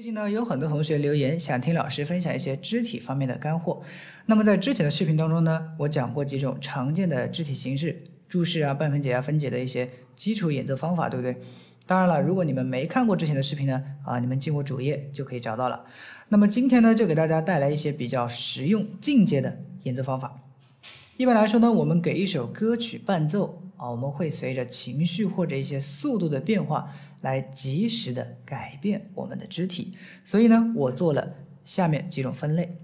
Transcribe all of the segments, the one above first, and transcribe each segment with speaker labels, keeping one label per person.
Speaker 1: 最近呢，有很多同学留言想听老师分享一些肢体方面的干货。那么在之前的视频当中呢，我讲过几种常见的肢体形式，注释啊、半分解啊、分解的一些基础演奏方法，对不对？当然了，如果你们没看过之前的视频呢，啊，你们进我主页就可以找到了。那么今天呢，就给大家带来一些比较实用、进阶的演奏方法。一般来说呢，我们给一首歌曲伴奏啊，我们会随着情绪或者一些速度的变化。来及时的改变我们的肢体，所以呢，我做了下面几种分类，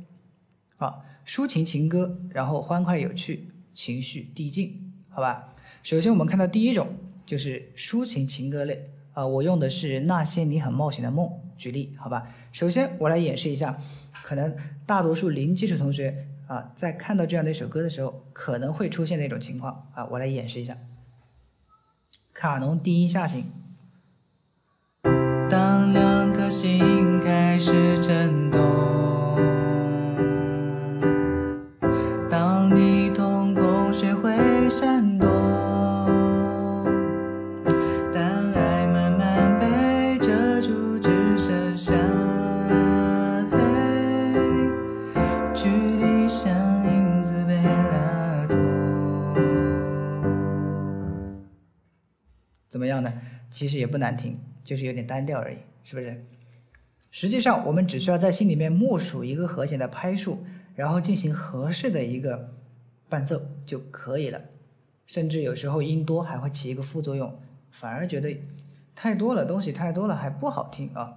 Speaker 1: 啊，抒情情歌，然后欢快有趣，情绪递进，好吧？首先我们看到第一种就是抒情情歌类，啊，我用的是那些你很冒险的梦举例，好吧？首先我来演示一下，可能大多数零基础同学啊，在看到这样的一首歌的时候，可能会出现的一种情况啊，我来演示一下，卡农低音下行。心开始震动，当你瞳孔学会闪躲，当爱慢慢被遮住，只剩下黑，距离像影子被拉脱，怎么样呢？其实也不难听。就是有点单调而已，是不是？实际上，我们只需要在心里面默数一个和弦的拍数，然后进行合适的一个伴奏就可以了。甚至有时候音多还会起一个副作用，反而觉得太多了，东西太多了还不好听啊。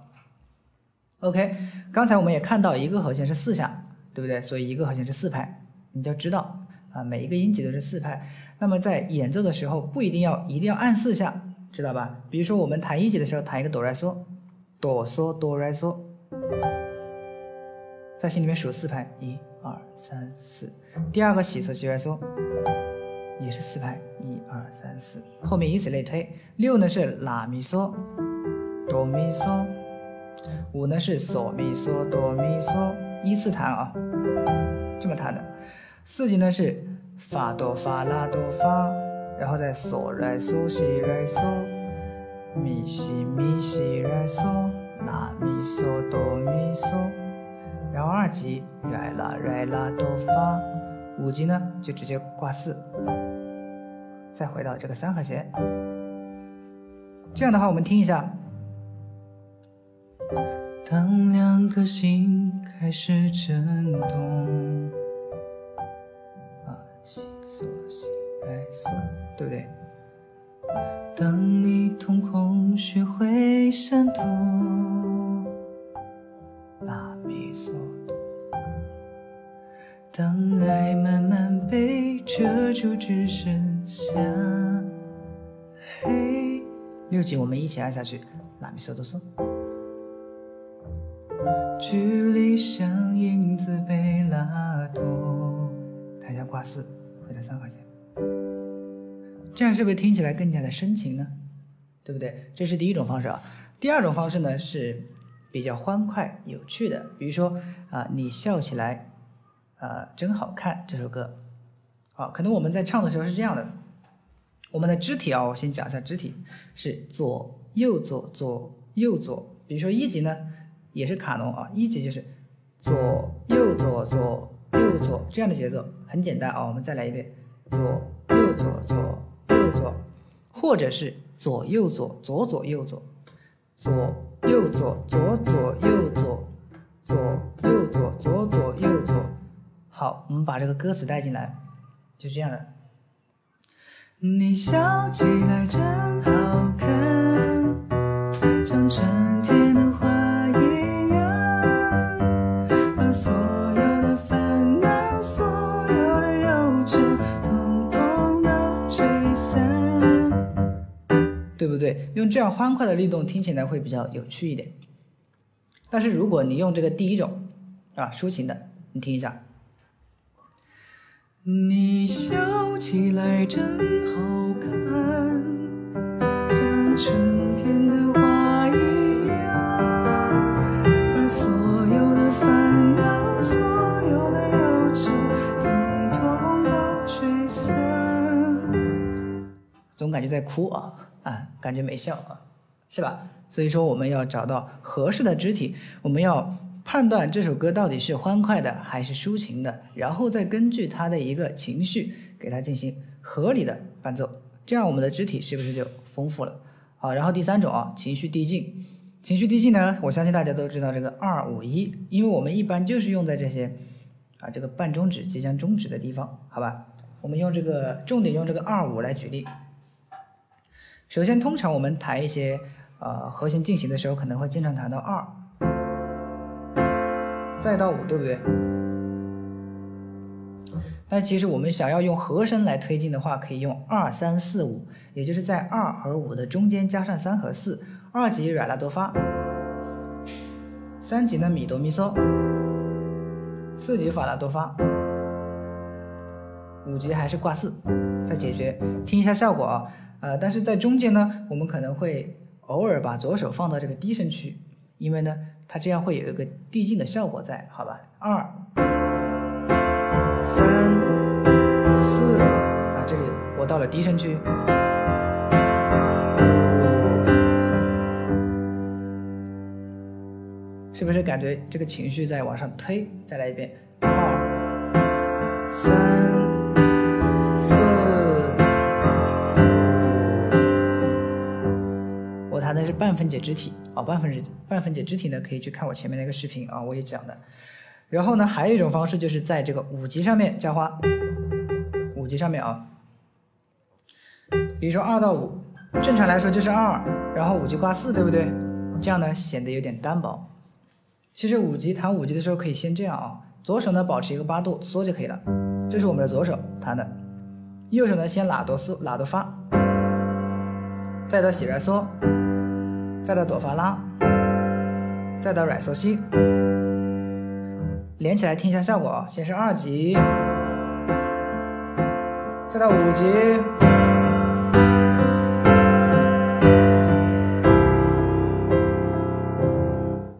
Speaker 1: OK，刚才我们也看到一个和弦是四下，对不对？所以一个和弦是四拍，你就知道啊，每一个音级都是四拍。那么在演奏的时候，不一定要一定要按四下。知道吧？比如说我们弹一级的时候，弹一个哆来嗦，哆嗦哆来嗦，在心里面数四拍，一二三四。第二个西嗦西来嗦，也是四拍，一二三四。后面以此类推。六呢是拉咪嗦，哆咪嗦。五呢是嗦咪嗦哆咪嗦，依次弹啊，这么弹的。四级呢是发哆发拉哆发。然后再嗦来嗦西来嗦，咪西咪西来嗦，拉咪嗦哆咪嗦。然后二级来啦来啦哆发，五级呢就直接挂四，再回到这个三和弦。这样的话，我们听一下。当两颗心开始震动，啊西嗦西来嗦。对不对？当你瞳孔学会闪躲，拉咪嗦哆。当爱慢慢被遮住，只剩下黑。六级我们一起按下去，拉咪嗦哆嗦。距离像影子被拉脱，弹下挂四，回到三和弦。这样是不是听起来更加的深情呢？对不对？这是第一种方式啊。第二种方式呢是比较欢快有趣的，比如说啊，你笑起来啊真好看这首歌。好，可能我们在唱的时候是这样的，我们的肢体啊，我先讲一下肢体是左右左左右左。比如说一级呢也是卡农啊，一级就是左右左左右左这样的节奏，很简单啊。我们再来一遍，左右左左。左，或者是左右左左左右左，左右左左左右左，左右左左左右左。好，我们把这个歌词带进来，就这样的。你笑起来真对不对？用这样欢快的律动听起来会比较有趣一点。但是如果你用这个第一种啊，抒情的，你听一下。你笑起来真好看，像春天的花一样，把所有的烦恼、所有的忧愁，统统都吹散。总感觉在哭啊。啊，感觉没效啊。是吧？所以说我们要找到合适的肢体，我们要判断这首歌到底是欢快的还是抒情的，然后再根据他的一个情绪给他进行合理的伴奏，这样我们的肢体是不是就丰富了？好，然后第三种啊，情绪递进。情绪递进呢，我相信大家都知道这个二五一，因为我们一般就是用在这些啊这个半中指即将终止的地方，好吧？我们用这个重点用这个二五来举例。首先，通常我们弹一些呃和弦进行的时候，可能会经常弹到二，再到五，对不对？但其实我们想要用和声来推进的话，可以用二三四五，也就是在二和五的中间加上三和四。二级软拉哆发，三级呢米哆咪嗦，四级法拉哆发，五级还是挂四，再解决，听一下效果啊。呃，但是在中间呢，我们可能会偶尔把左手放到这个低声区，因为呢，它这样会有一个递进的效果在，好吧？二、三、四，啊，这里我到了低声区。是不是感觉这个情绪在往上推？再来一遍，二、三、五。我弹的是半分解肢体啊，半分解半分解肢体呢，可以去看我前面那个视频啊，我也讲的。然后呢，还有一种方式就是在这个五级上面加花，五级上面啊，比如说二到五，正常来说就是二，然后五级挂四，对不对？这样呢显得有点单薄。其实五级弹五级的时候可以先这样啊，左手呢保持一个八度嗦就可以了，这是我们的左手弹的，右手呢先拉哆嗦拉哆发，再到喜来嗦，再到哆发拉，再到软嗦西，连起来听一下效果啊，先是二级，再到五级。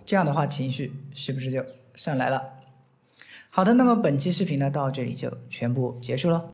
Speaker 1: 这样的话，情绪是不是就上来了？好的，那么本期视频呢，到这里就全部结束了。